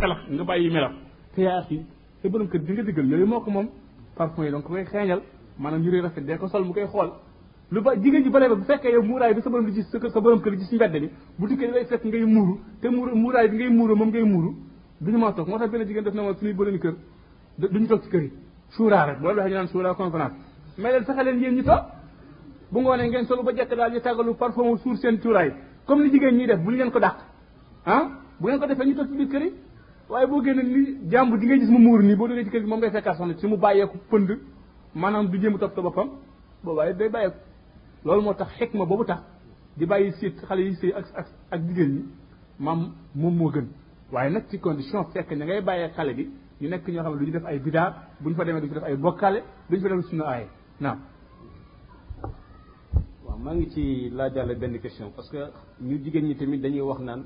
melax nga bàyyi melax te yaa si sa borom kër di nga diggal yooyu moo ko moom parfum yi donc koy xeeñal maanaam yuree rafet dee ko sol mu koy xool lu ba jigéen ji bare ba bu fekkee yow muuraay bi sa borom di gis sa borom kër di gis mbedd bi bu dikkee lay fekk ngay muuru te muuru muuraay bi ngay muuru moom ngay muuru duñu maa toog moo tax benn jigéen def na ma suñuy borom kër duñu toog ci kër yi suuraa rek boo waxee ñu naan suuraa conférence mais leen fexe leen yéen ñu toog bu ngoonee ngeen solu ba jekk daal ñu tàggalu parfum suur seen cuuraay comme ni jigéen ñiy def bu ñu leen ko dàq ah bu ngeen ko defee ñu toog ci biir kër yi waaye boo génne ni jàmb ji ngay gis mu muur nii boo duggee ci kër gi moom ngay fekkaat soxna si mu bàyyeeku pënd maanaam du jéem a topp boppam boobaa it day bàyyeeku loolu moo tax xikma boobu tax di bàyyi siit xale yi sëy ak ak ak jigéen ñi maam moom moo gën waaye nag ci condition fekk ña ngay bàyyee xale bi ñu nekk ñoo xam ne du ñu def ay bidaa bu ñu fa demee du ñu fa def ay bokkaale du ñu fa def suñu aaye naam waaw maa ngi ci laajaale benn question parce que ñu jigéen ñi tamit dañuy wax naan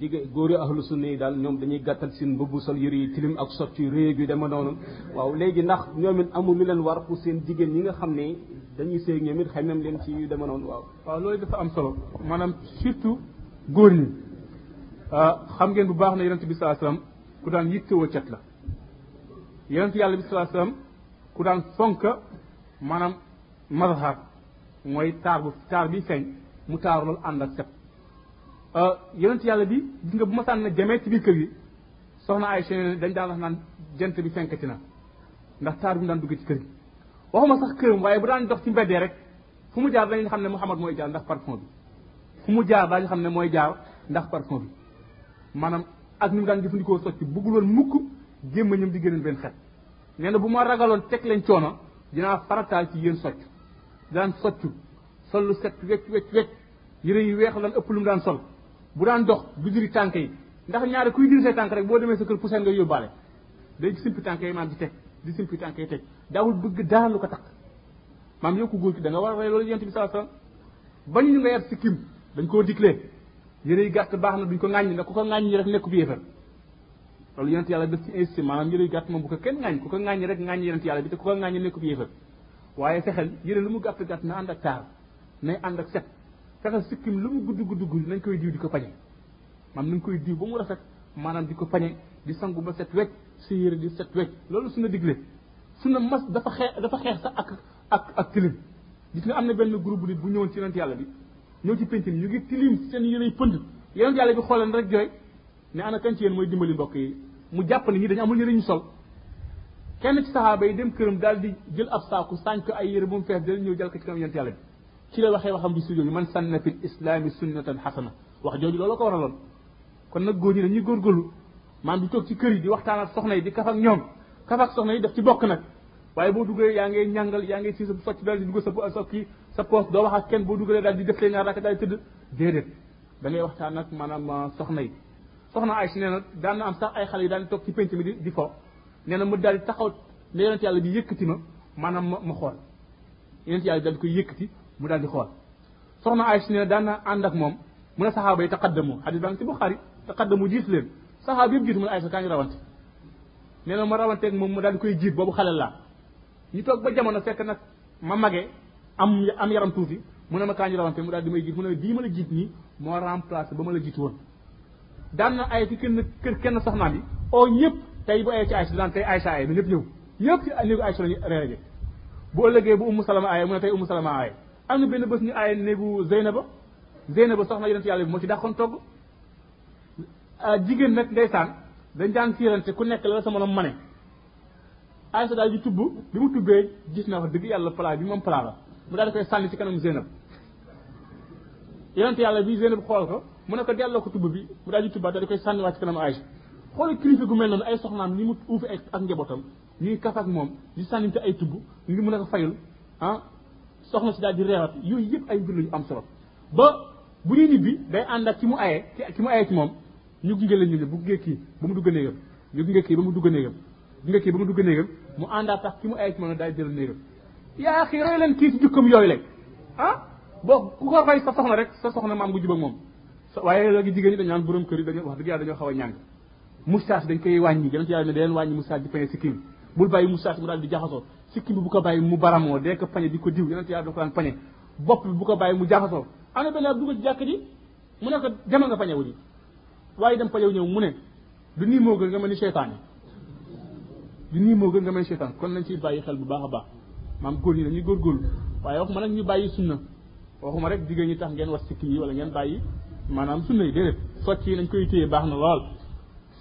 jigéen góori ahlu sunna yi daal ñoom dañuy gàttal seen mbubb sol yëre yi tilim ak socc yu réy yu dema noonu waaw léegi ndax ñoom it amul lu leen war pour seen jigéen ñi nga xam ne dañuy sëy ñoom it xemem leen ci yu dema noonu waaw waaw loolu dafa am solo maanaam surtout góor ñi ah, xam ngeen bu baax na yonent bi saa sallam ku daan yittewoo cet la yonent yàlla bi saa sallam ku daan fonk maanaam mazhar mooy taar bu taar bi feeñ mu taaru loolu ànd ak set yonent yàlla bi gis nga bu ma sànn na jamee ci biir kër gi soxna ay chaine dañ daan wax naan jant bi fenkati na ndax taar bi mu daan dugg ci kër gi waxuma sax këram waaye bu daan dox ci mbeddee rek fu mu jaar dañu xam ne Muhammad mooy jaar ndax parfum bi fu mu jaar daañu xam ne mooy jaar ndax parfum bi maanaam ak ni mu daan jëfandikoo socc bëggul woon mukk gémmañam di géneen benn xet nee na bu ma ragaloon teg leen coono dinaa farataal ci yéen socc daan soccu sol lu set wecc wecc wecc yére yu weex lan ëpp lu mu daan sol bu daan dox du diri tànk yi ndax ñaari kuy diri say tànk rek boo demee sa kër poussette nga yóbbaale day simpi tànk yi maam di teg di simpi tànk yi teg daawul bëgg dara lu ko takk maam yow ko góor ki da nga war a roy loolu yonent bi sallallahu alayhi wasallam bañ ñu nga yar sikkim dañ koo diglee yére yi gàtt baax na duñ ko ŋàññi ndax ku ko ŋàññi rek nekk bi yéefar loolu yonent yàlla daf ci insisté maanaam yëre yu gàtt moom bu ko kenn ŋaañ ku ko ŋaañ rek ŋaañ yonent yàlla bi te ku ko ŋaañ nekkub yéefar waaye fexel yëre lu mu gàtt gàtt na ànd ak taar nay ànd ak set fexel sikkim lu mu gudd gudd gudd nañ koy diw di ko pañe maam nañ koy diw ba mu rafet maanaam di ko pañe di sangu ba set wecc sa yëre di set wecc loolu su na digle su na mas dafa xeex dafa xeex sax ak ak ak tilim gis nga am na benn groupe nit bu ñëwoon ci yonent yàlla bi ñëw ci penc mi ñu ngi tilim seen yëre yi pënd yonent yàlla bi xooleen rek jooy ne ana kan ci yéen mooy dimbali mbokk yi mu jàpp ne ñi dañu amul yëre ñu sol kenn ci saxaaba yi dem këram daal di jël ab saaku sànq ay yére bu mu fees del ñëw jël ko ci kanam yonent yàlla bi ci la waxee waxam bi su jooju man sanna fil islaami sunnatan xasana wax jooju loolu ko waraloon kon nag góor ñi dañuy góorgóorlu maam di toog ci kër yi di waxtaan ak soxna yi di kaf ak ñoom kaf ak soxna yi daf ci bokk nag waaye boo duggee yaa ngay ñàngal yaa ngay si sa socc daal di dugg sa sa kii sa poos doo wax ak kenn boo duggee daal di def lee ñaar daal di tëdd déedéet da ngay waxtaan ak maanaam ah, soxna yi soxna Aïcha nee na daan na am sax ay xale yu daan toog ci penc mi di di fo nee na mu daal di taxaw ne yonent yàlla bi yëkkati ma maanaam ma ma xool yonent yàlla bi daal di koy yëkkati mu daal di xool soxna Aïcha nee na daan na ànd ak moom mu ne saxaaba yi taqaddamu xadis baa ngi ci Buxaari taqaddamu jiitu leen saxaaba yëpp jiitu mu ne Aïcha kaa ngi rawante nee na ma rawanteeg moom mu daal di koy jiit boobu xale laa ñu toog ba jamono fekk nag ma mage am am yaram tuuti mu ne ma kaa ñu rawante mu daal di may jiit mu ne bii ma la jiit nii moo remplacé ba ma la jiit woon daan na ay ci kenn kër kenn soxnaam yi oo ñëpp tey bu ayee ci Aïcha daan tey Aïcha ayee na ñëpp ñëw ñëpp ci néegu Aïcha lañu reere ji bu ëllëgee bu Umu Salama ayee mu ne tey Umu Salama ayee am na benn bés ñu ayee néegu Zeynaba Zeynaba soxna yonent yàlla bi moo ci dàqoon togg jigéen nag ndeysaan dañ daan fiirante ku nekk la la sa mën a mane Aysa daal di tubb bi mu tubbee gis na wax dëgg yàlla plat bi moom plat la mu daal di koy sànni ci kanam Zeynab yonent yàlla bi Zeynab xool ko mu ne ko delloo ko tubb bi mu daal di tubbaat daal di koy sànniwaat ci kanam Aysa xool kilifa gu mel noonu ay soxnaam ni mu uufe ak njabootam ñuy kaf ak moom di sànninte ay tubb ngir mu ne ko fayul ah soxna si daal di reewat yooyu yëpp ay mbir la yu am solo ba bu ñuy ñibbi day ànd ak ki mu aye ki mu aye ci moom ñu gunge leen ñu ne bu gunge kii ba mu dugg néegam ñu gunge kii ba mu dugg néegam gunge kii ba mu dugg néegam mu àndaa tax ki mu ay ci mën a daal jël néegam yaa xii roy leen kii ci jukkam yooyu lay ah boo ku ko roy sa soxna rek sa soxna maam gu jubag moom waaye léegi jigéen ñi dañu naan borom kër yi dañoo wax dëgg yàlla dañoo xaw a ñàng moustache dañ koy wàññi yonent yàlla ne da leen wàññi moustache di peñe sikkim bul bàyyi moustache mu daal di jaxasoo sikkim bi bu ko bàyyi mu baramoo dee ko pañe di ko diw yonent yàlla da ko daan pañe bopp bi bu ko bàyyi mu jaxasoo ana benn ab dugg ci jàkk ji mu ne ko demal nga pañewu ji waaye dem pañewu ñëw mu ne du nii moo gën nga mel ni seytaan yi du nii moo gën nga mel ni seytaan kon nañ ciy bàyyi xel bu baax a baax maam góor ñi dañuy góorgóorlu waaye waxuma nag ñu bàyyi sunna waxuma rek jigéen ñi tax ngeen was sikki yi wala ngeen bàyyi maanaam sunna yi déedéet socc yi nañ koy téye baax na lool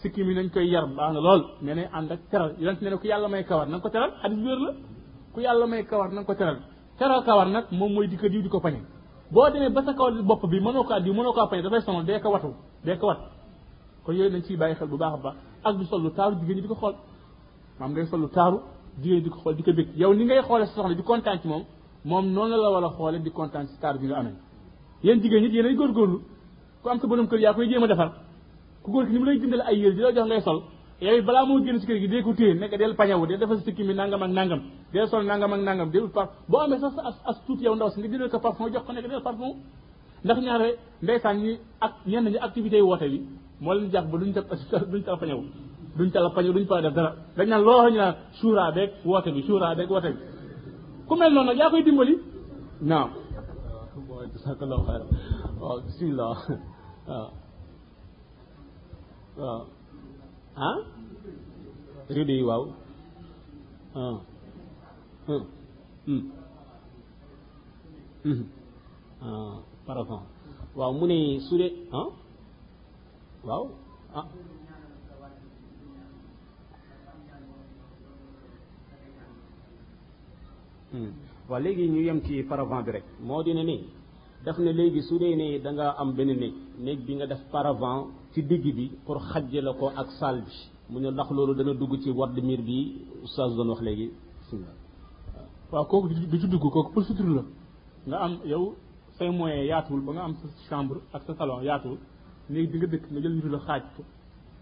sikki mi nañ koy yar baax na lool nee ne ànd ak teral yonent ne ne ku yàlla may kawar na nga ko teral xadis wér la ku yàlla may kawar na nga ko teral karaw kawar nag moom mooy di ko diw di ko pañe boo demee ba sa kaw bopp bi mënoo ko diw mënoo ko pañe dafay sonal dee ko watu dee ko wat kon yooyu nañ ciy bàyyi xel bu baax a baax ak du sol lu taaru jigéen ñi di ko xool maam ngay sol lu taaru jigéen di ko xool di ko bëgg yow ni ngay xoole sa soxna di kontaan ci moom moom noonu la war a xoole di kontaan ci taar bi nga amee yéen jigéen ñi yéen ay góorgóorlu ku am sa borom kër yaa koy jéem a defar ku góor ki ni mu lay jëndal ay yére di la jox ngay sol yow it balaa moo génn si kër gi dee ko téye nekk del pañawu del defal si sikkim bi nangam ak nangam del sol nangam ak nangam del par boo amee sax as as tuuti yow ndaw si nga jëndal ko parfum jox ko nekk del parfum ndax ñaare ndeysaan ñi ak ñenn ñi activités yi woote bi moo leen jàpp ba duñ ta duñ tala pañawu duñ tala pañawu duñ fa def dara dañ naan loo ñu naan suuraa beeg woote bi suuraa beeg woote bi ku mel noonu nag yaa koy dimbali naam waaw jazakallahu xayr waaw bismillah waaw waaw ah rido yi waaw ah ah par exemple waaw mu ne su dee ah waaw ah waaw léegi ñu yem ci paravent bi rek moo dina ni daf ne léegi su dee ne da nga am benn néeg néeg bi nga def paravent ci digg bi pour xajje la ko ak salle bi mu ne ndax loolu dana dugg ci wadd miir bi oustaz doon wax léegi bismillah waaw kooku du ci dugg kooku pour sutur la nga am yow say moyen yaatuwul ba nga am sa chambre ak sa salon yaatuwul léegi bi nga dëkk nga jël nitu la xaaj ko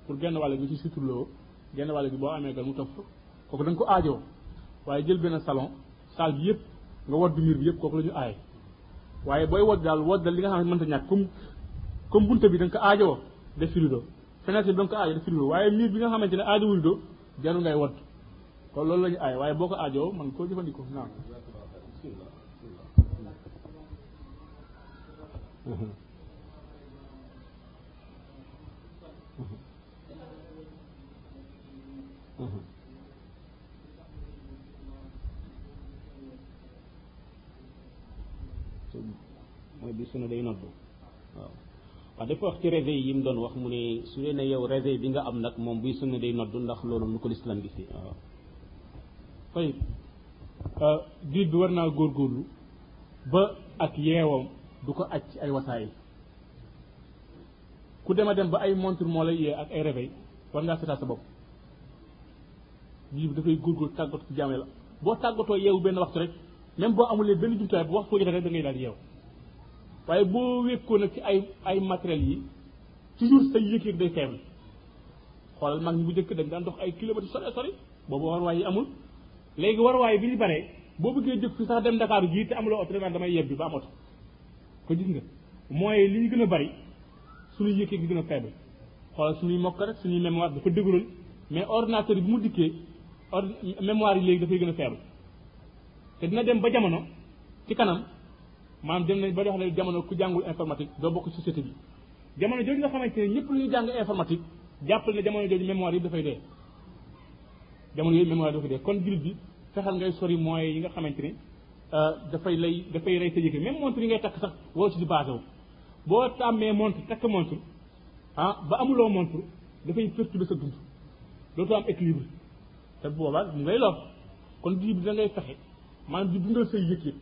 pour genn wàll gi ci suturloo genn wàll gi boo amee gan mu toog fa kooku da nga ko aajoo waaye jël benn salon salle bi yëpp nga wodd mur bi yëpp kooku la ñu aaye waaye booy wodd daal woddal li nga xam ne mënta ñàkk comme comme bunte bi da nga ko aajoo def fi rido fenêtre bi da nga ko aajoo def fi rido waaye mur bi nga xamante ne aajowul rido jaru ngay wodd kon loolu la ñu aaye waaye boo ko aajoo man koo jëfandikoo naam mooy bi sunu day noddu waaw waaw dafa wax ci réveil yi mu doon wax mu ne su dee ne yow réveil bi nga am nag moom buy sunna day noddu ndax loolu lu ko lislaam gisee waaw fay jullit bi war naa góorgóorlu ba ak yeewam du ko aj ci ay wasaay ku dema dem ba ay montre moo lay yee ak ay réveil war ngaa seetaat sa bopp yii dafay góorgóor tàggatu ci jaam yàlla boo tàggatoo yeewu benn waxtu rek même boo amulee benn jumtuwaay bu waxtu jotee rek da ngay daal yeew waaye boo wékkoo nag ci ay ay matériels yi toujours say yëg-yëg day faible xoolal mag ñi bu njëkk dañ daan dox ay kilomètres sore sori boobu waruwaay yi amul léegi waruwaay bi ñu baree boo bëggee jóg fi sax dem Dakar gii te amuloo oto da naan damay yebbi ba am oto ko gis nga mooy li ñu gën a bari suñuy yëkkee gi gën a faible xoolal suñuy mokk rek suñuy mémoire dafa dëgëroon mais ordinateur bi mu dikkee or mémoire yi léegi dafay gën a faible te dina dem ba jamono ci kanam maanaam dem nañ ba wax ne jamono ku jàngul informatique doo bokk société bi jamono jooju nga xamante ne ñëpp lu ñu jàng informatique jàppal ne jamono jooju mémoire yi dafay dee jamono yooyu mémoire yi dafay dee kon jullit bi fexeel ngay sori moyens yi nga xamante ne dafay lay dafay rey sa yëge même montre yi ngay takk sax woo ci di basé wu boo tàmmee montre takk montre ah ba amuloo montre dafay perturbé sa dund dootoo am équilibre te boobaa mu ngay lor kon bii bi da ngay fexe maanaam di dundal say yëg yëg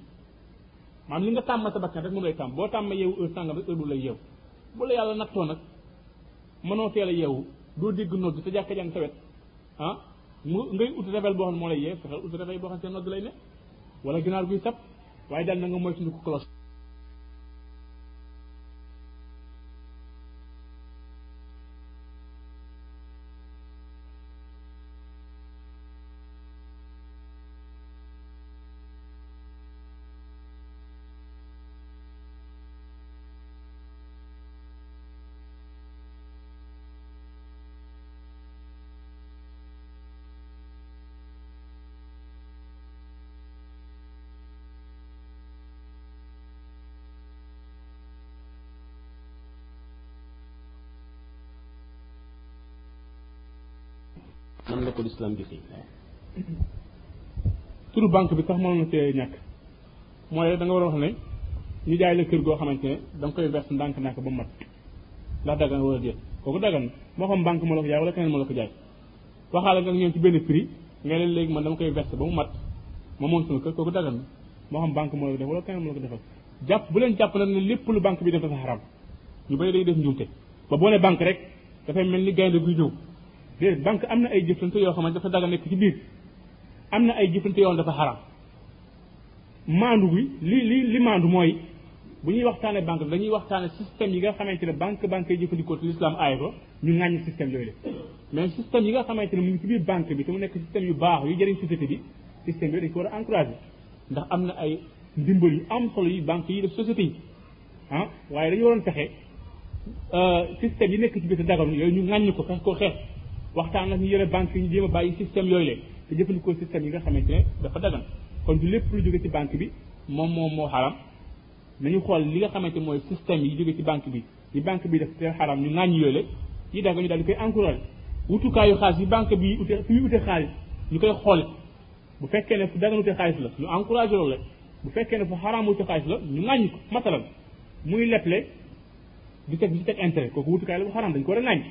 maanaam li nga tàmm sa bakkan rek moom lay tàmm boo tàmm yeewu heure sàngam rek heure bu lay yeew bu la yàlla nattoo nag mënoo teel a yeewu doo dégg nodd te jàkka jàng sa wet ah mu ngay ut rebel boo xam ne moo lay yee fexeel ut rebel boo xam ne seen nodd lay ne wala ginaar guy sab waaye daal na nga moytu ni ko cloche nan la ko lislaam gisee turu banque bi sax mënoon na cee ñàkk mooy da nga war a wax ne ñu jaay la kër goo xamante ne da nga koy verse ndànk-ndànk ba mu mat ndax dagan wala déet kooku dagan moo xam banque moo la ko jaay wala keneen moo la ko jaay waxaale nga ñoom ci benn prix nga leen léegi man dama koy verse ba mu mat ma moom sama kër kooku dagan moo xam banque moo la ko def wala keneen moo la ko defal jàpp bu leen jàpp nag ne lépp lu banque bi def dafa xaram ñu bëri day def njuumte ba boo ne banque rek dafay mel ni gaynde guy ñëw déedéet banque am na ay jëflante yoo xamante dafa dagan nekk ci biir am na ay jëflante yoo xam dafa xaram maandu gi li li li maandu mooy bu ñuy waxtaanee banque bi dañuy waxtaane système yi nga xamante ne banque banque yi jëfandikoo ci l'islam aay ko ñu ŋàññi système yooyu la mais système yi nga xamante ne mu ngi ci biir banque bi te mu nekk système yu baax yu jëriñ société bi système yooyu dañ ko war a encouragé ndax am na ay ndimbal yu am solo yi banque yi def société yi ah waaye dañu waroon fexe euh, système yi nekk ci biir daganu yooyu ñu ŋàññ ko fex ko xeex waxtaan ak ñu yore banque yi ñu jéem a bàyyi système yooyu leen te jëfandikoo système yi nga xamante ne dafa dagan kon du lépp lu jóge ci banque bi moom moom moo xaram nañu xool li nga xamante mooy système yi jóge ci banque bi yi banque bi def te xaram ñu ŋàññ yooyu la yi dagan ñu daal di koy encouragé wutukaayu xaalis yi banque bi ute fi muy ute xaalis ñu koy xoole bu fekkee ne fu dagan ute xaalis la ñu encouragé loolu la bu fekkee ne fu xaraamul ci xaalis la ñu ŋàññi ko masalan muy leble di teg di teg intérêt kooku wutukaay la bu xaraam dañ ko war a ŋàññi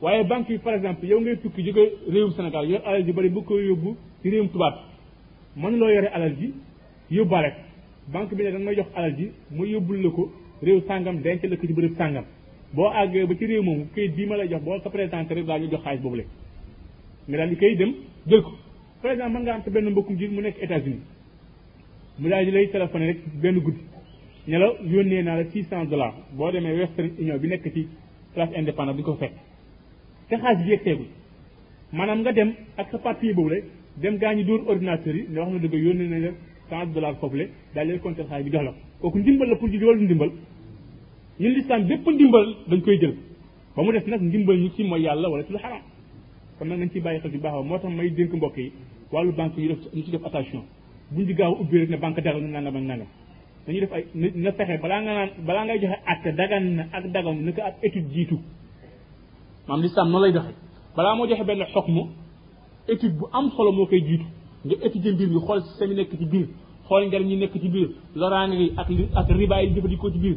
waaye banque yi par exemple yow ngay tukki jóge réewum Sénégal yor alal ji bari bu ko yóbbu ci réewum tubaab mën loo yore alal ji yóbbaale ko banque bi ne danga may jox alal ji mu yóbbul la ko réew sàngam denc la ko ci bërëb sàngam boo àggee ba ci réew moomu kayit bii ma lay jox boo ko présenté rek daa ñu jox xaalis boobu la nga daal di kay dem jël ko par exemple mën nga am sa benn mbokkum jur mu nekk États-Unis mu daal di lay téléphoné rek benn guddi ne la yónnee naa la 600 dollars boo demee Western Union bi nekk ci place indépendante bi ko fekk te xaalis bi yegteegul maanaam nga dem ak sa papier boobu la dem gaa ñi dóor ordinateur yi ne wax na dëgg yónnee nañ la 100 dollars foofu la daal lay compter xaalis bi jox la kooku ndimbal la pour ji loolu ndimbal ñun lislam bépp ndimbal dañ koy jël ba mu def nag ndimbal ñi ci mooy yàlla wala ci lu xaraam kon nag nañ ci bàyyi xel ci baax moo tax may dénk mbokk yi wàllu banque yi def ñu ci def attention buñ di gaaw ubbi rek ne banque dagal na nangam ak nangam dañuy def ay na fexe balaa nga naan balaa ngay joxe acte dagan na ak dagan na ko ab étude jiitu maam l'islam noonu lay doxee balaa moo joxe benn xokmu étude bu am solo moo koy jiitu nga étudier mbir mi xool système yi nekk ci biir xool njariñ yi nekk ci biir loraange yi ak li ak riba yi jëfandikoo ci biir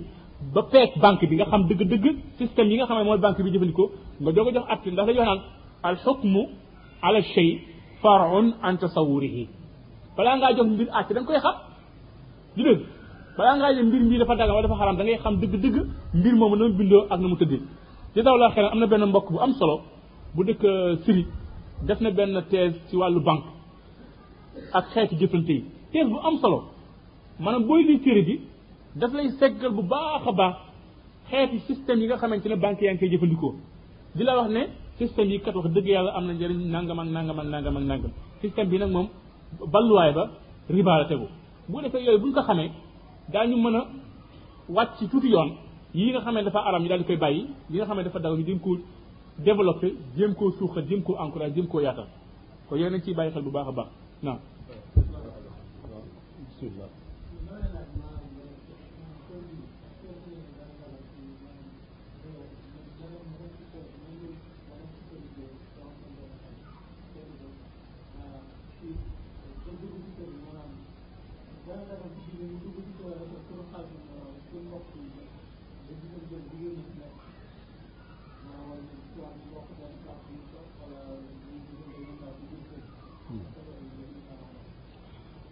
ba peeg banque bi nga xam dëgg-dëgg système yi nga xam ne mooy banque bi jëfandikoo nga doog a jox at ndax dañuy wax naan al xukmu ala shay farun an tasawurihi balaa ngaa jox mbir àtte da nga koy xam du dëgg balaa ngaa jël mbir mii dafa daga wala dafa xaram da ngay xam dëgg-dëgg mbir moomu na mu bindoo ak na mu tëddee di daw laa xel am na benn mbokk bu am solo bu dëkk euh, Syrie def na benn thèse ci wàllu banque ak xeeti jëflante yi thèse bu am solo maanaam booy lii téere bi daf lay seggal bu baax a baax xeeti système yi nga xamante ne banque yaa ngi koy jëfandikoo di la wax ne système yi kat wax dëgg yàlla am na njëriñ nangam ak nangam ak nangam ak nangam système bi nag moom balluwaay ba riba la tegu bu defee yooyu bu ñu ko xamee daañu mën a wàcc tuuti yoon yi nga xamee dafa aram ñu daal di koy bàyyi yi nga xamee dafa daw ñu di ko développé jéem koo suuxat jéem koo encouragé jéem koo yaatal ko yéen a ciy bàyyi xel bu baax a baax naam bismillah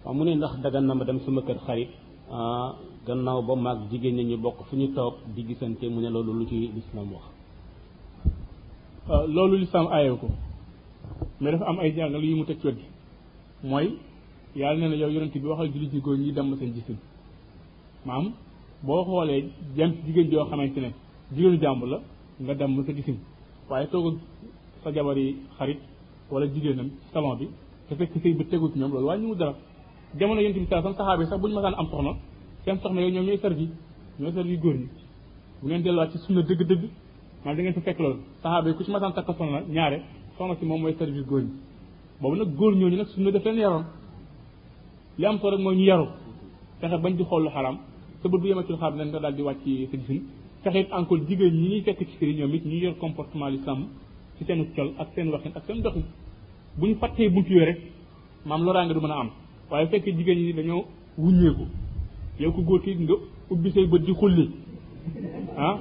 waaw mu ne ndax dagan na ma dem sama kër xarit ah, gannaaw ba maag jigéen ñi ñu bokk fu ñu toog di gisante mu ne loolu lu ci lislaam wax ah, loolu lislaam aayew ko mais dafa am ay jàngal yu mu teg ci mooy yàlla nee na yow yonent bi waxal jullit ñi góor ñi dem seen gisin maam boo xoolee jant jigéen joo xamante ne jigéenu jàmb la nga dem mu sa gisim waaye toog sa jabar yi xarit wala jigéenam ci salon bi te fekk sëy bi tegu ci ñoom loolu wàññiwu dara jamono yonent bi saa sam saxaaba yi sax bu ñu masaan am soxna seen soxna yooyu ñoom ñooy servi ñooy servi góor ñi bu ngeen delluwaat ci sunna dëgg-dëgg man da ngeen fa fekk loolu saxaaba yi ku ci masaan takk soxna ñaare soxna si moom mooy service góor ñi boobu nag góor ñooñu nag sunna daf leen yaroon li am solo rek mooy ñu yaru fexe bañ di xool lu xaram sa bët bu yema ci lu xaram nen nga daal di wàcc sa gisin fexe it encore jigéen ñi ñuy fekk ci kër yi ñoom it ñu yor comportement li sàmm ci seen col ak seen waxin ak seen doxin bu ñu fàttee bunt yooyu rek maam loraange du mën a am waaye bu fekkee jigéen ñi dañoo wuññeeku yow ko góor ki nga ubbi say bët di xulli ah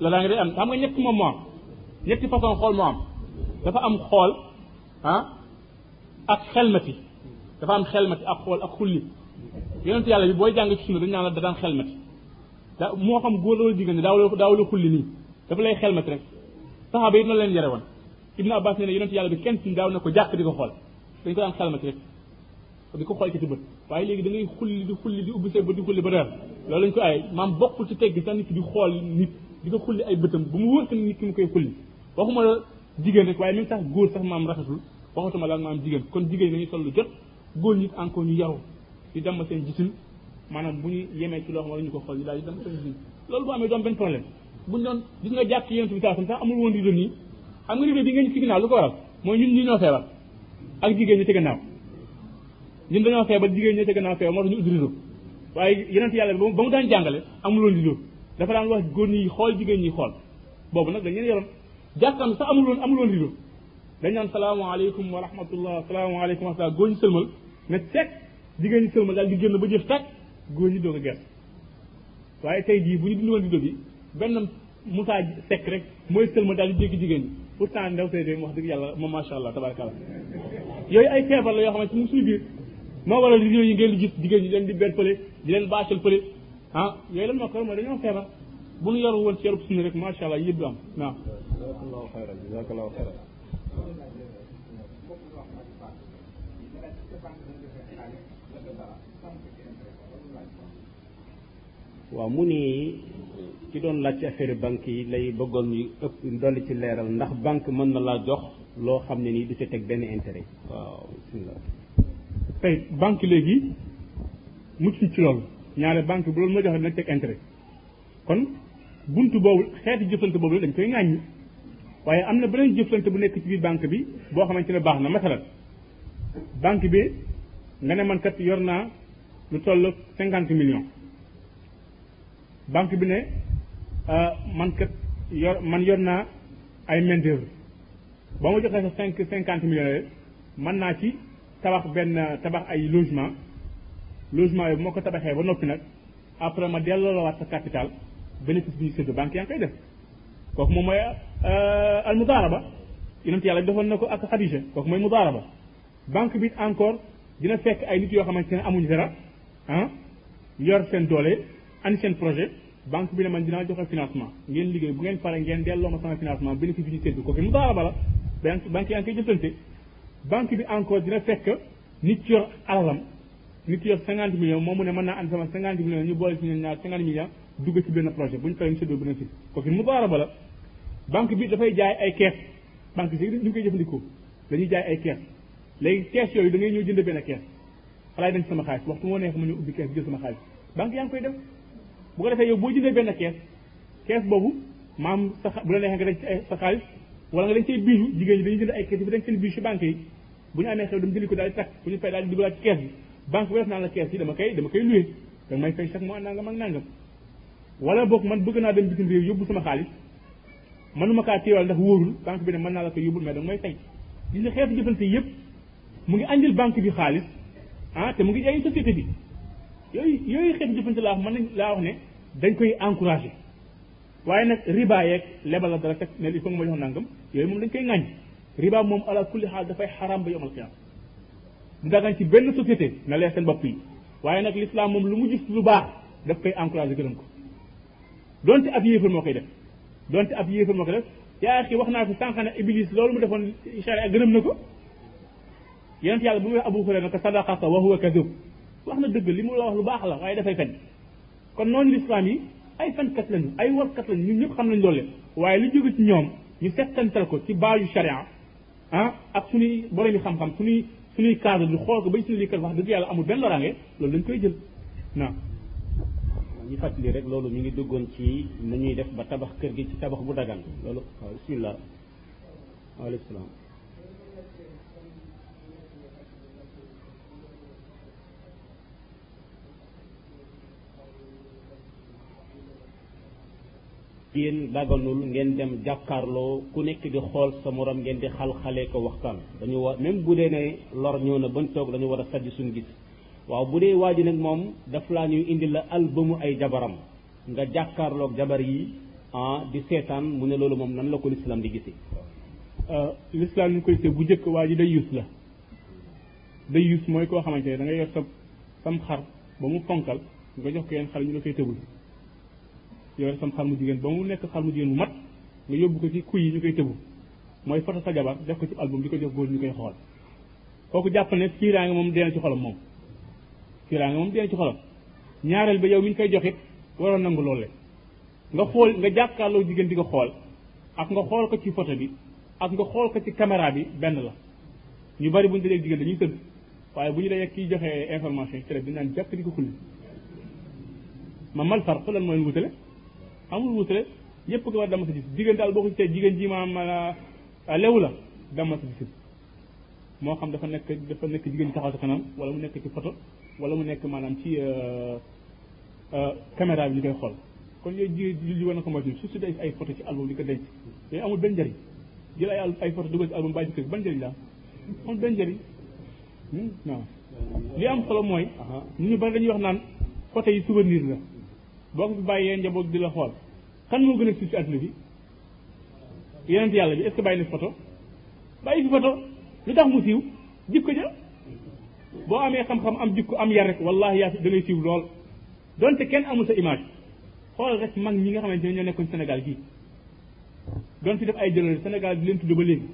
loraange day am xam nga ñetti moom moo am ñetti façon xool moo am dafa am xool ah ak xelmati dafa am xelmati ak xool ak xulli yonent yàlla bi booy jàng ci sunna dañ naan la da daan xelmati da moo xam góor la wala jigéen daaw la daaw la xulli nii dafa lay xelmati rek saxaaba yi na leen yare woon ibnu abbas nee na yonent yàlla bi kenn ci daaw na ko jàkk di ko xool dañ ko daan xelmati rek di ko xool ci bët waaye léegi da ngay xulli di xulli di ubbi say bët di xulli ba dara loolu lañ ko ay maam bokkul ci tegg sax nit ki di xool nit di ko xulli ay bëtam bu mu wóor ko nit ki mu koy xulli waxuma jigéen rek waaye même sax góor sax maam rafetul waxatuma laal maam jigéen kon jigéen nañu sol lu jot góor ñi encore ñu yaru di dem seen gisul maanaam bu ñu yemee ci loo xam ne ñu ko xool ñu daal di dem seen gisul loolu bu amee doom benn problème buñ doon gis nga jàpp ci yonent bi saasam sax amul woon rido nii xam nga rido bi ngeen ci ginnaaw lu ko waral mooy ñun ñi ñoo feebar ak jigéen ñi ci gannaaw ñun dañoo feebar jigéen ñi ci gannaaw feebar moo tax ñu ut rido waaye yonent yàlla bi ba mu daan jàngale amul woon rido dafa daan wax góor ñi xool jigéen ñi xool boobu nag dañ leen yoroon jàkkam sax amuloon amuloon rido dañ naan salaamaaleykum wa rahmatullah salaamaaleykum wa rahmatullah góor ñi sëlmal ne teg jigéen ñi sëlmal daal di génn ba jëf teg góor ñi doog a gerte waaye tey jii bu ñu dindi woon rido bi benn Moussa Seck rek mooy sëlmal daal di jéggi jigéen ñi pourtant ndaw tey de wax dëgg yàlla moom macha allah tabarakalla yooyu ay feebar la yoo xamante mu suñu biir moo waral rido yi ngeen di gis jigéen ñi leen di ber fële di leen baasal fële ah yooyu lan moo ko mooy dañoo feebar bu ñu yaru woon ci yarub sunna rek macha allah yëpp du am waaw jazakallahu xayran jazakallahu xayran waaw mu ni ci doon laaj ci affaire banque yi lay bëggoon ñu ëpp dolli ci leeral ndax banque mën na laa jox loo xam ne nii du ca teg benn intérêt waaw bismillah tey banque léegi mucc ci loolu ñaare banque bu loolu ma joxe nag teg intérêt kon bunt boobu xeeti jëflante boobu la dañ koy ŋàññi waaye am na beneen jëflante bu nekk ci biir banque bi boo xamante ne baax na masalan banque bi nga ne man kat yor naa lu toll cinquante millions banque bi ne euh, man kat yor man yor naa ay main d'œuvre ba ma joxee sa cinq cinquante millions yooyu mën naa ci tabax benn tabax ay logement logement yooyu bu ma ko tabaxee ba noppi nag après ma delloo la waat sa capital bénéfice bi ñu sédd banque yaa ngi koy def kooku moom mooy al mudaaraba yonent yàlla defoon na ko ak Xadija kooku mooy mudaaraba banque bi encore dina fekk ay nit yoo xamante ne amuñ dara ah yor seen doole an seen projet banque bi ne man dinaa joxe financement ngeen liggéey bu ngeen pare ngeen delloo ma sama financement bénéfice bi ñu séntu kooku mu baax a bala banque banque yaa ngi koy jëflante banque bi encore dina fekk nit ki yor alalam nit ki yor cinquante millions moom mu ne mën naa am sama cinquante millions ñu boole ci ñun ñaar cinquante millions dugg ci benn projet bu ñu paree ñu séddoo bénéfice kooku mu baax a bala banque bi dafay jaay ay kees banque bi ñu ngi koy jëfandikoo dañuy jaay ay kees léegi kees yooyu da ngay ñëw jënd benn kees falaay denc sama xaalis waxtu moo neex ma ñu ubbi kees jël sama xaalis banque yaa ngi koy def bu ko defee yow boo jëndee benn kees kees boobu maam sa bu la neexee nga denc sa xaalis wala nga denc say biiju jigéen ñi dañuy jënd ay kees yi ba denc seen biiju ci banque yi bu ñu amee xew dem jëli ko daal di takk bu ñu fay daal di dugalaat ci kees bi banque bi def naa la kees yi dama koy dama koy loué danga may fay chaque mois nangam ak nangam wala boog man bëgg naa dem bitim réew yóbbu sama xaalis mënuma kaa téewal ndax wóorul banque bi ne mën naa la ko yóbbul mais danga may fay gis nga xeetu jëfante yëpp mu ngi andil banque bi xaalis ah te mu ngi jaay société bi yooyu yooyu xeetu jëfante laa wax mën nañ laa wax ne dañ koy encouragé waaye nag riba yeeg lebal la dara teg ne il faut nga ma jox nangam yooyu moom dañ koy ŋàññ riba moom ala kulli xaal dafay xaram ba yomal xiyaam du dagan ci benn société na leer seen bopp yi waaye nag l'islam moom lu mu gis lu baax daf koy encouragé gërëm ko donte ab yéefar moo koy def donte ab yéefar moo koy def yaa xi wax naa ko sànq ne iblis loolu mu defoon charia gërëm na ko yonent yàlla bu muy wax abu hurayra naka sadaqaka wa huwa kadub wax na dëgg li mu la wax lu baax la waaye dafay fen kon noonu lislaam yi ay fenkat lañu ay warkat lañu ñun ñëpp xam nañ loolu waaye lu jóge ci ñoom ñu settantal ko ci baaju charia ah ak suñuy borom yi xam-xam suñuy suñuy cadre ñu xool ko ba gis ne lii kat wax dëgg yàlla amul benn loraange loolu dañ koy jël naam ñu fàttali rek loolu ñu ngi duggoon ci nu ñuy def ba tabax kër gi ci tabax bu dagan loolu waaw bismillah waaleykum salaam yéen daganul ngeen dem jàkkaarloo ku nekk di xool sa morom ngeen di xal-xalee ko waxtaan dañu war même bu dee ne lor ñëw na bañ toog dañu war a sajj suñu gis waaw bu dee waa ji nag moom daf laa ñuy indi la albumu ay jabaram nga jàkkaarloog jabar yi ah di seetaan mu ne loolu moom nan la ko lislaam di gisee euh, lislaam ñu koy gisee bu njëkk waa ji day yus la day yus mooy koo xamante ne da ngay yor sa sam xar ba mu fonkal nga jox ko yenn xar ñu la koy tëbul yore sam xar mu jigéen ba mu nekk xar mu jigéen mu mat nga yóbbu ko ci kuy yi ñu koy tëbu mooy foto sa jabar def ko ci album di ko jox góor ñu koy xool kooku jàpp ne fiiraange moom dee na ci xolam moom fiiraange moom dee na ci xolam ñaareel ba yow mi ñu koy joxit waroo nangu loolu nga xool nga jàkkaarloo jigéen di ko xool ak nga xool ko ci photo bi ak nga xool ko ci caméra bi benn la ñu bari bu ñu dajee jigéen dañuy tëdd waaye bu ñu dee kiy joxe information ci télé bi naan jàkk di ko xulli ma mal far lan mooy wutale amul wutale yëpp ko war dama sa gis jigéen daal boo ko gisee jigéen ji maam lewu la dama sa gis moo xam dafa nekk dafa nekk jigéen taxaw sa kanam wala mu nekk ci photo wala mu nekk maanaam ci caméra bi ñu koy xool kon yooyu jigéen julli war na ko moytu su su dee ay photo ci album di ko denc yooyu amul benn njëriñ jël ay ay photo dugal ci album bàyyi ci kër ban njëriñ la moom benn njëriñ hmm? non li am solo mooy nit ñu bari dañuy wax naan photo yi souvenir la boo ko fi bàyyee njaboot di la xool kan moo gën a siiw ci àdduna bi yonent yàlla bi est ce que bàyyi na fi photo bàyyi fi photo lu tax mu siiw jikko ja boo amee xam-xam am jikko am yar rek wallahi yaa fi da ngay siiw lool donte kenn amul sa image xoolal rek mag ñi nga xamante ne ñoo nekkoon Sénégal gii doon fi def ay jëloon Sénégal di leen tudd ba léegi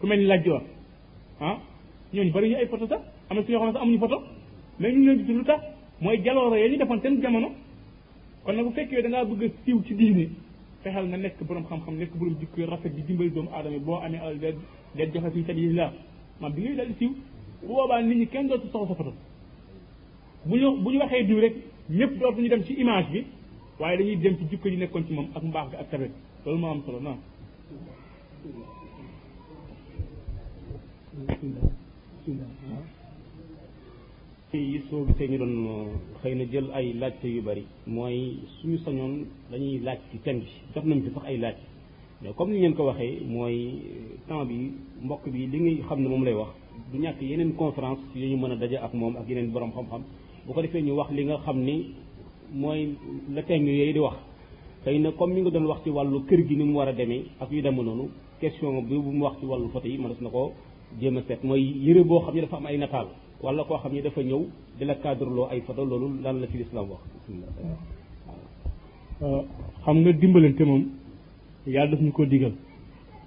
ku mel ni Lat Joor ah ñooñu bari ñu ay photo sax am na si ñoo xam ne sax amuñu photo mais ñu ngi leen di lu tax mooy jalooro ya ñu defoon seen jamono kon nag bu fekkee da ngaa bëgg a siiw ci diine fexeel nga nekk borom xam-xam nekk borom jikko rafet di dimbali doomu aadama yi boo amee alal del del joxe fi sabilillah maam bi ngay dal di siiw bu boobaa nit ñi kenn dootu soxla sa photo bu ñu bu ñu waxee diw rek ñëpp dootu ñu dem ci image bi waaye dañuy dem ci jikko yi nekkoon ci moom ak mbaax ga ak tabet loolu moo am solo non yi soo gisee ñu doon xëy na jël ay laajte yu bari mooy suñu sañoon dañuy laaj ci thème bi jox nañ fi sax ay laaj mais comme ni ngeen ko waxee mooy temps bi mbokk bi li ngay xam ne moom lay wax du ñàkk yeneen conférence yu ñu mën a daje ak moom ak yeneen borom xam-xam bu ko defee ñu wax li nga xam ni mooy la temm yooyu di wax xëy na comme ni nga doon wax ci wàllu kër gi ni mu war a demee ak yu deme noonu question bi bu mu wax ci wàllu photo yi mënees na ko jéem a seet mooy yëre boo xam ne dafa am ay nataal wala koo xam ne dafa ñëw di la cadre loo ay photo loolu lan la ci lislaam wax euh, xam nga dimbalante moom yàlla daf ñu ko digal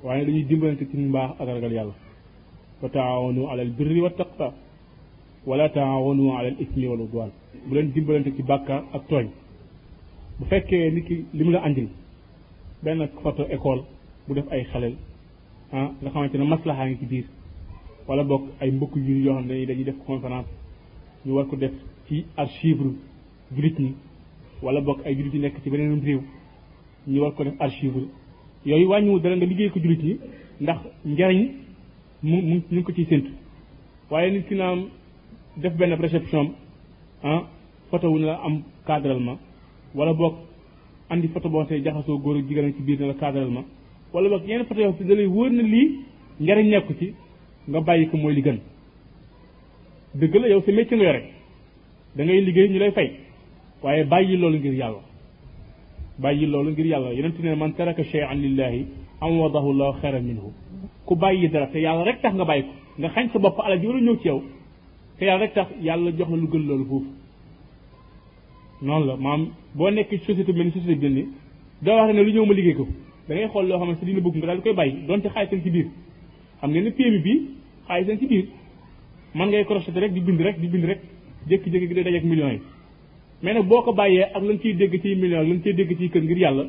waaye dañuy dimbalante ci mbaax ak ragal yàlla wa taawanu alal birri wa taqwa wala taawanu ala al ismi wal udwan bu leen dimbalante ci bàkkaar ak tooñ bu fekkee nit ki li mu la andil benn photo école bu def ay xalel ah nga xamante ne maslaha ngi ci biir wala bokk ay mbokk yu yoo xam ne dañuy def conférence ñu war ko def ci archive julit ñi wala bokk ay julit yi nekk ci beneen réew ñu war ko def archive yooyu wàññiwul dara nga liggéey ko julit ñi ndax njariñ mu mu ñu ngi ko ciy séntu waaye nit ki naam def benn réception ah photo wu ñu la am cadral ma wala boog andi photo boo tey jaxasoo góor ak jigéen ci biir ne la cadral ma wala boog yeneen photo yoo xam ne da lay wóor na lii njariñ nekku ci nga bàyyi ko mooy li gën dëgg la yow sa métier nga yore da ngay liggéey ñu lay fay waaye bàyyi loolu ngir yàlla bàyyi loolu ngir yàlla yonent ne man taraka shay'an lillahi awadahu llahu xayran minhu ku bàyyi dara te yàlla rek tax nga bàyyi ko nga xañ sa bopp alal ji war a ñëw ci yow te yàlla rek tax yàlla jox na lu gën loolu foofu noonu la maam boo nekk ci société mel ni société bi ni doo wax ne lu ñëw ma liggéey ko da ngay xool loo xamante ni dina bëgg nga daal di koy bàyyi donte xaalisam ci biir xam ngeen ne PMI bi xaalis dañ ci biir man ngay crocheté rek di bind rek di bind rek jékki-jékki gi day dajeeg millions yi mais nag boo ko bàyyee ak lañ ciy dégg ciy millions ak lañ ciy dégg ciy kër ngir yàlla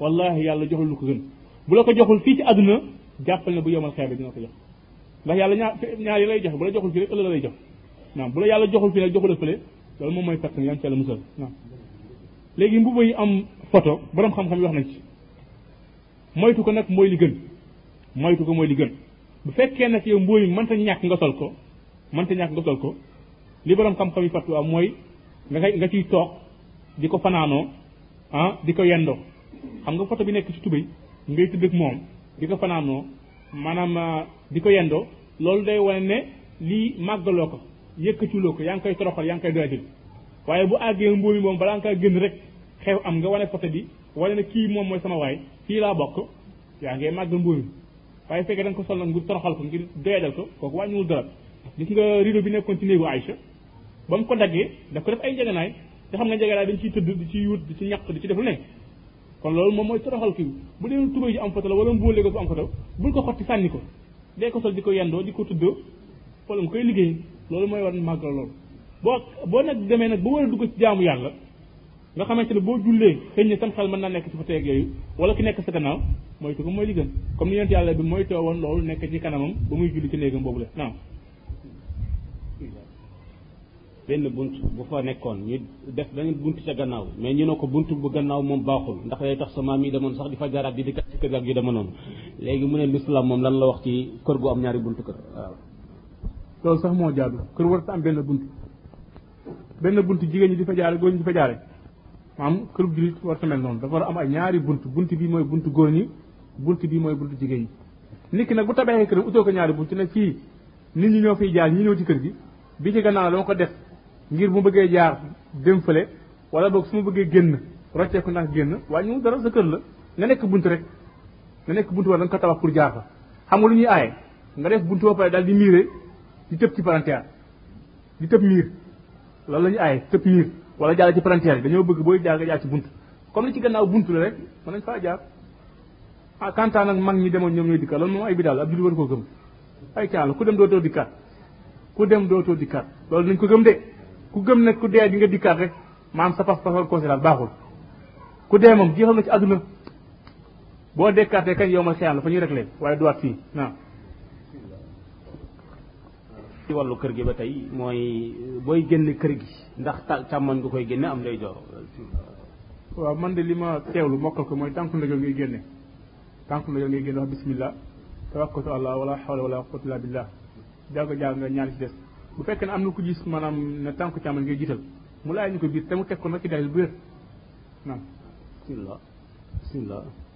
wallahi yàlla joxul lu ko gën bu la ko joxul fii ci àdduna jàppal ne bu yomal xeer bi dina ko jox ndax yàlla ñaar ñaar yi lay jox bu la joxul fii rek ëllëg la lay jox naam bu la yàlla joxul fii nag joxul la fële loolu moom mooy perte yan ci yàlla musal naam léegi mbubb yi am photo borom xam-xam yi wax nañ ci moytu ko nag mooy li gën moytu ko mooy li gën bu fekkee nag yow mbooy mi mënta ñàkk nga sol ko mënta ñàkk nga sol ko li borom xam-xam yi fatwa mooy nga koy nga ciy toog di ko fanaanoo ah di ko yendoo xam nga photo bi nekk ci tubéy ngay tëdd ak moom di ko fanaanoo maanaam ah, di ko yendoo loolu day wane ne lii màggaloo ko yëkkatuloo ko yaa ngi koy toroxal yaa ngi koy doyadil waaye bu àggee mbooy mi moom balaa nga kaa génn rek xew am nga wane photo bi wane ne kii moom mooy sama waay fii laa bokk yaa ngay màggal mbuur mi waaye fekkee da nga ko sol nag ngir toroxal ko ngir doyadal ko kooku wàññiwul dara gis nga rido bi nekkoon ci néegu Aïcha ba mu ko daggee daf ko def ay njeganaay te xam nga njeganaay dañ ciy tëdd di ci yuut di ci ñaq di ci def lu ne kon loolu moom mooy toroxal kii bu dee tubéy ji am foto la wala mbóole ko bu am foto bul ko xotti sànni ko dee ko sol di ko yendoo di ko tuddoo wala nga koy liggéey loolu mooy war màggal loolu boo boo nag demee nag ba war a dugg ci jaamu yàlla nga xamante ne boo jullee xëy na sam xel mën naa nekk ci fa teeg yooyu wala ki nekk sa gannaaw mooy ko mooy li gën comme ni yonent yàlla bi mooy too woon loolu nekk ci kanamam ba muy julli ci néegam boobu la naam benn bunt bu fa nekkoon ñu def benn bunt ca gannaaw mais ñu ne ko bunt bu gannaaw moom baaxul ndax day tax sa maam yi demoon sax di fa jaaraat di di kat ci kër ak yu dema noonu léegi mu ne l'islam moom lan la wax ci kër gu am ñaari bunt kër waaw loolu sax moo jaadu kër war ta am benn bunt benn bunt jigéen ñi di fa jaare góor ñi di fa jaare maanaam kërub jullit war ta mel noonu dafa war a am ay ñaari bunt bunt bi mooy bunt góor ñi bunt bi mooy bunt jigéen ñi nit ki nag bu tabaxee këram utoo ko ñaari bunt nag fii nit ñi ñoo fiy jaar ñi ñëw ci kër gi bi ci gannaaw dama ko def ngir bu bëggee jaar dem fële wala boog su ma bëggee génn rocceeku ndax génn waaye ñu dara sa kër la nga nekk bunt rek nga nekk bunt war da nga ko tabax pour jaar fa xam nga lu ñuy aaye nga def bunt ba pare daal di miire di tëb ci palanteer di tëb miir loolu la ñu aaye tëb miir wala jàll ci palanteer yi dañoo bëgg booy jaar nga jaar ci bunt comme li ci gannaaw bunt la rek mën nañ faa jaar ah kantaan nag mag ñi demoon ñoom ñooy dikkaat loolu moom ay bidaal ab jul war koo gëm ay caala ku dem dootoo dikkaat ku dem dootoo dikkaat loolu nañ ko gëm de ku gëm nag ku dee di nga dikkaat rek maam sa pas pasal considérable baaxul ku dee moom jeexal na ci àdduna boo dekkaatee kañ yow ma xeyaan la fa ñuy rek leen waaye duwaat fii waaw ci wàllu kër gi ba tey mooy booy génn kër gi ndax càmmoñ nga koy génne am day joor waaw man de li ma teewlu mokkal ko mooy tànku ndijoor ngay génne tànku ndijoor ngay génne wax bismillah tawakkatu allah wala hawla wala quwwata illa billah jaago jaago nga ñaan ci des bu fekkee ne am na ku gis maanaam ne tànku càmmoñ ngay jiital mu laay ñu ko biir te mu teg ko nag ci dalil bu wér naam bismillah bismillah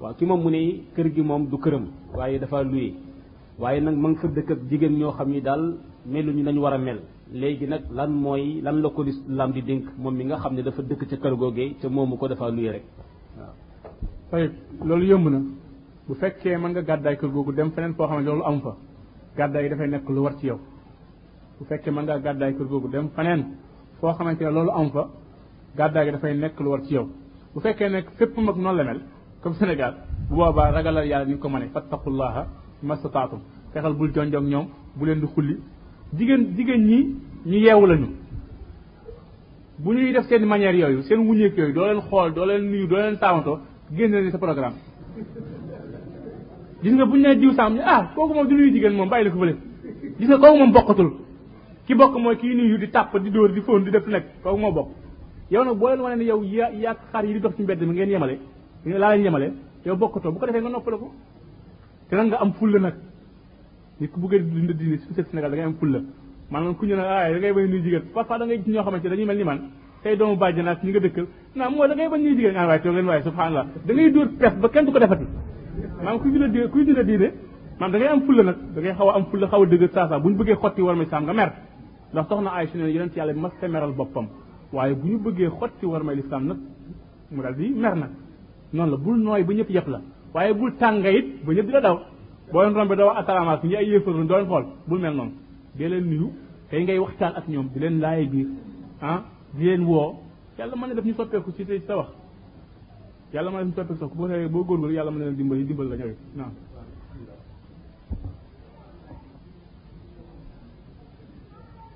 waaw ki moom mu ne kër gi moom du këram waaye dafa luye waaye nag ma ngi fa dëkk ak jigéen ñoo xam ni daal meluñu nañu war a mel léegi nag lan mooy lan la ko lislaam di dénk moom mi nga xam ne dafa dëkk ca kër googee ca moomu ko dafa luye rek waaw tayib loolu yëmb na bu fekkee mën nga gàddaay kër googu dem feneen foo xam ne loolu am fa gàddaay yi dafay nekk lu war ci yow bu fekkee mën ngaa gàddaay kër googu dem faneen foo xamante ne loolu am fa gàddaay gi dafay nekk lu war ci yow bu fekkee nekk fépp mag noonu la mel comme Sénégal bu boobaa ragalal yàlla ni ko mënee fattaqullaha mastataatum fexal bul jonjog ñoom bu leen di xulli jigéen jigéen ñi ñu yeewu lañu bu ñuy def seen manière yooyu seen wuñeek yooyu doo leen xool doo leen nuyu doo leen saawanto génn ni sa programme gis nga bu ñu nee diw sàmm ñu ah kooku moom du nuyu jigéen moom bàyyi la ko fële gis nga kooku moom bokkatul ki bokk mooy kii nuyu di tàpp di dóor di fóon di def nekk kooku moo bokk yow nag boo leen wane ne yow yaa yaa xar yi di dox ci mbedd mi ngeen yemale laa leen yemale yow bokkatoo bu ko defee nga noppale ko te nag nga am fulla nag nit ku bëggee dund diine si seet Sénégal da ngay am fulla maanaam ku ñu ne ah da ngay bañ nuyu jigéen parfois da ngay gis ñoo xamante dañuy mel ni man tey doomu bàjj naa si ñi nga dëkkal naa moo da ngay bañ nuyu jigéen nga waaye toog leen waaye subhanallah da ngay dóor pes ba kenn du ko defati maanaam kuy dund diine kuy dund diine maanaam da ngay am fulla nag da ngay xaw a am fulla xaw a dëgg saa saa bu ñu bëggee xotti war may saam nga mer ndax soxna Aïcha ne yonent yàlla bi mas meral boppam waaye bu ñu bëggee xotti war may lislaam nag mu dal di mer nag noonu la bul nooy ba ñëpp yëpp la waaye bul tànga it ba ñëpp di la daw boo leen rombee doo wax asalaamaaleykum ñi ay yéefar la doo leen xool bul mel noonu dee leen nuyu tey ngay waxtaan ak ñoom di leen laaye biir ah di leen woo yàlla mën na def ñu soppeeku si tey sa wax yàlla mën na def ñu soppeeku sax boo xëyee boo góorgóorlu yàlla mën na leen dimbali dimbali la ñëwee waaw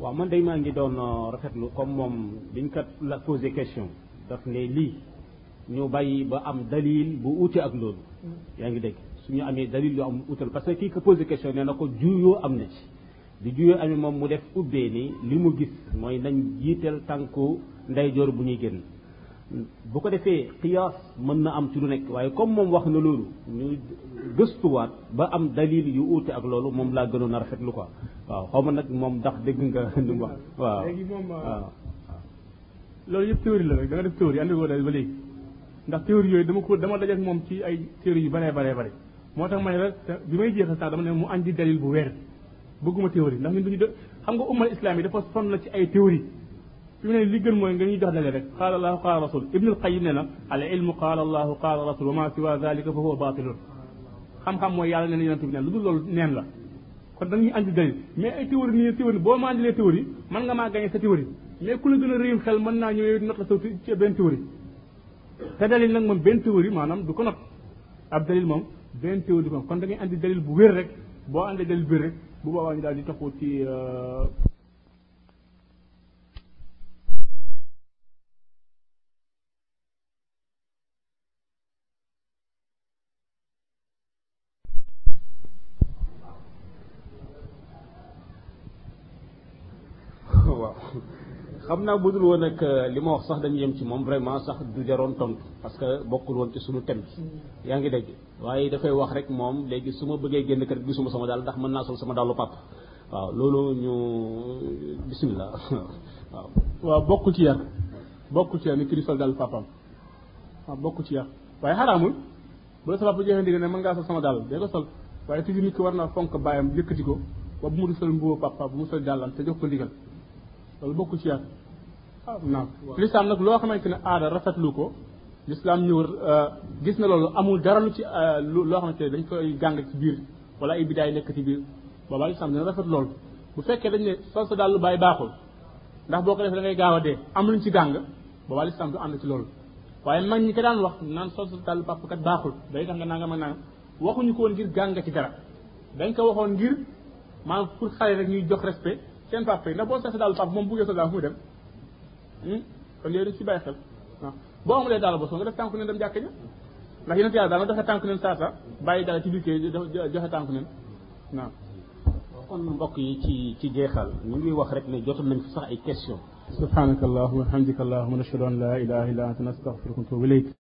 waaw man day maa ngi doon euh, rafetlu comme moom biñ kat la posé question daf ne lii ñu bàyyi ba am dalil bu uute ak loolu yaa ngi dégg suñu amee dalil yu am uute parce que kii ko posé question nee na ko juyoo am na ci di juyoo amee moom mu def ubbee ni li mu gis mooy nañ jiital tànku ndeyjoor bu ñuy génn bu ko defee qiyaas mën na am ci lu nekk waaye comme moom wax na loolu ñu gëstuwaat ba am dalil yu uute ak loolu moom laa gënoon a rafetlu quoi waaw xaw ma nag moom ndax dégg nga li mu wax waaw léegi moom waaw loolu yëpp théorie la rek da nga def théorie andi ko daal ba léegi ndax théorie yooyu dama ko dama daje ak moom ci ay théorie yu baree baree bare moo tax ma ne la te bi may jeexal sax dama ne mu andi dalil bu weer bëgguma théorie ndax ñun duñu de xam nga ummal islam yi dafa sonn ci ay théorie fi mu ne li gën mooy nga ñuy jox dale rek qaala allahu qaala rasul ibnul qayim ne na al ilmu qaala allahu qaala rasul wa ma siwa zalika fa huwa batilun xam-xam mooy yàlla ne na yonent bi neen lu dul loolu neen la kon dañuy andi dalil mais ay théorie nii théorie boo ma andilee théorie mën nga maa gagné sa théorie mais ku la gën a réyum xel mën naa ñëwee not la sa ci benn théorie te dalil nag moom benn théorie maanaam du ko not ab dalil moom benn théorie du ko kon da ngay andi dalil bu wér rek boo andee dalil bu wér rek bu boobaa ñu daal di taxaw ci waaw xam naa bu dul woon ak li ma wax sax dañu yem ci moom vraiment sax du jaroon tontu parce que bokkul woon ci suñu thème bi yaa ngi dégg waaye dafay wax rek moom léegi su ma bëggee génn kër gisuma sama daal ndax mën naa sol sama daalu papa waaw loolu ñu bisimilah waaw waaw bokk ci yar bokk ci yar ni kilifa dal papam waaw bokk ci yar waaye xaraamul bu la sa papa joxee ndigal ne mën ngaa sol sama dàll day ko sol waaye toujours nit ki war naa fonk bàyyam yëkkati ko ba bu mu di sol mbubu papa bu mu sol dàllam te jox ko ndigal loolu bokk ci yar ah naam lislaam nag loo xamante ne aada rafetlu ko lislaam ñëw gis na loolu amul dara lu ci loo xamante ne dañ koy jàng ci biir wala ay bidaay nekk ci biir boobaa lislaam dina rafet loolu bu fekkee dañ ne sol sa dàllu bàyyi baaxul ndax boo ko defee da ngay gaaw a dee am luñ ci gàng boobaa lislaam du ànd ci loolu waaye mag ñi ko daan wax naan sol sa dàllu papa kat baaxul day tax nga nangam ak nangam waxuñu ko woon ngir gàng ci dara dañ ko waxoon ngir maanaam pour xale rek ñuy jox respect seen papa yi ndax boo sol sa dàllu papa moom buggee sa dàll fu mu dem kon yooyu dañ ci bàyyi xel waaw boo amulee daal bu so nga def tànku neen dem jàkk ja ndax yonent yàlla daal nga joxe tànku neen saa saa bàyyi daal ci biir kër joxe tànku neen waaw kon mbokk yi ci ci jeexal ñu ngi wax rek ne jotoon nañ fi sax ay question subhanaka allahumma wa hamdika allahumma nashhadu an la ilaha illa anta nastaghfiruka wa natubu ilayk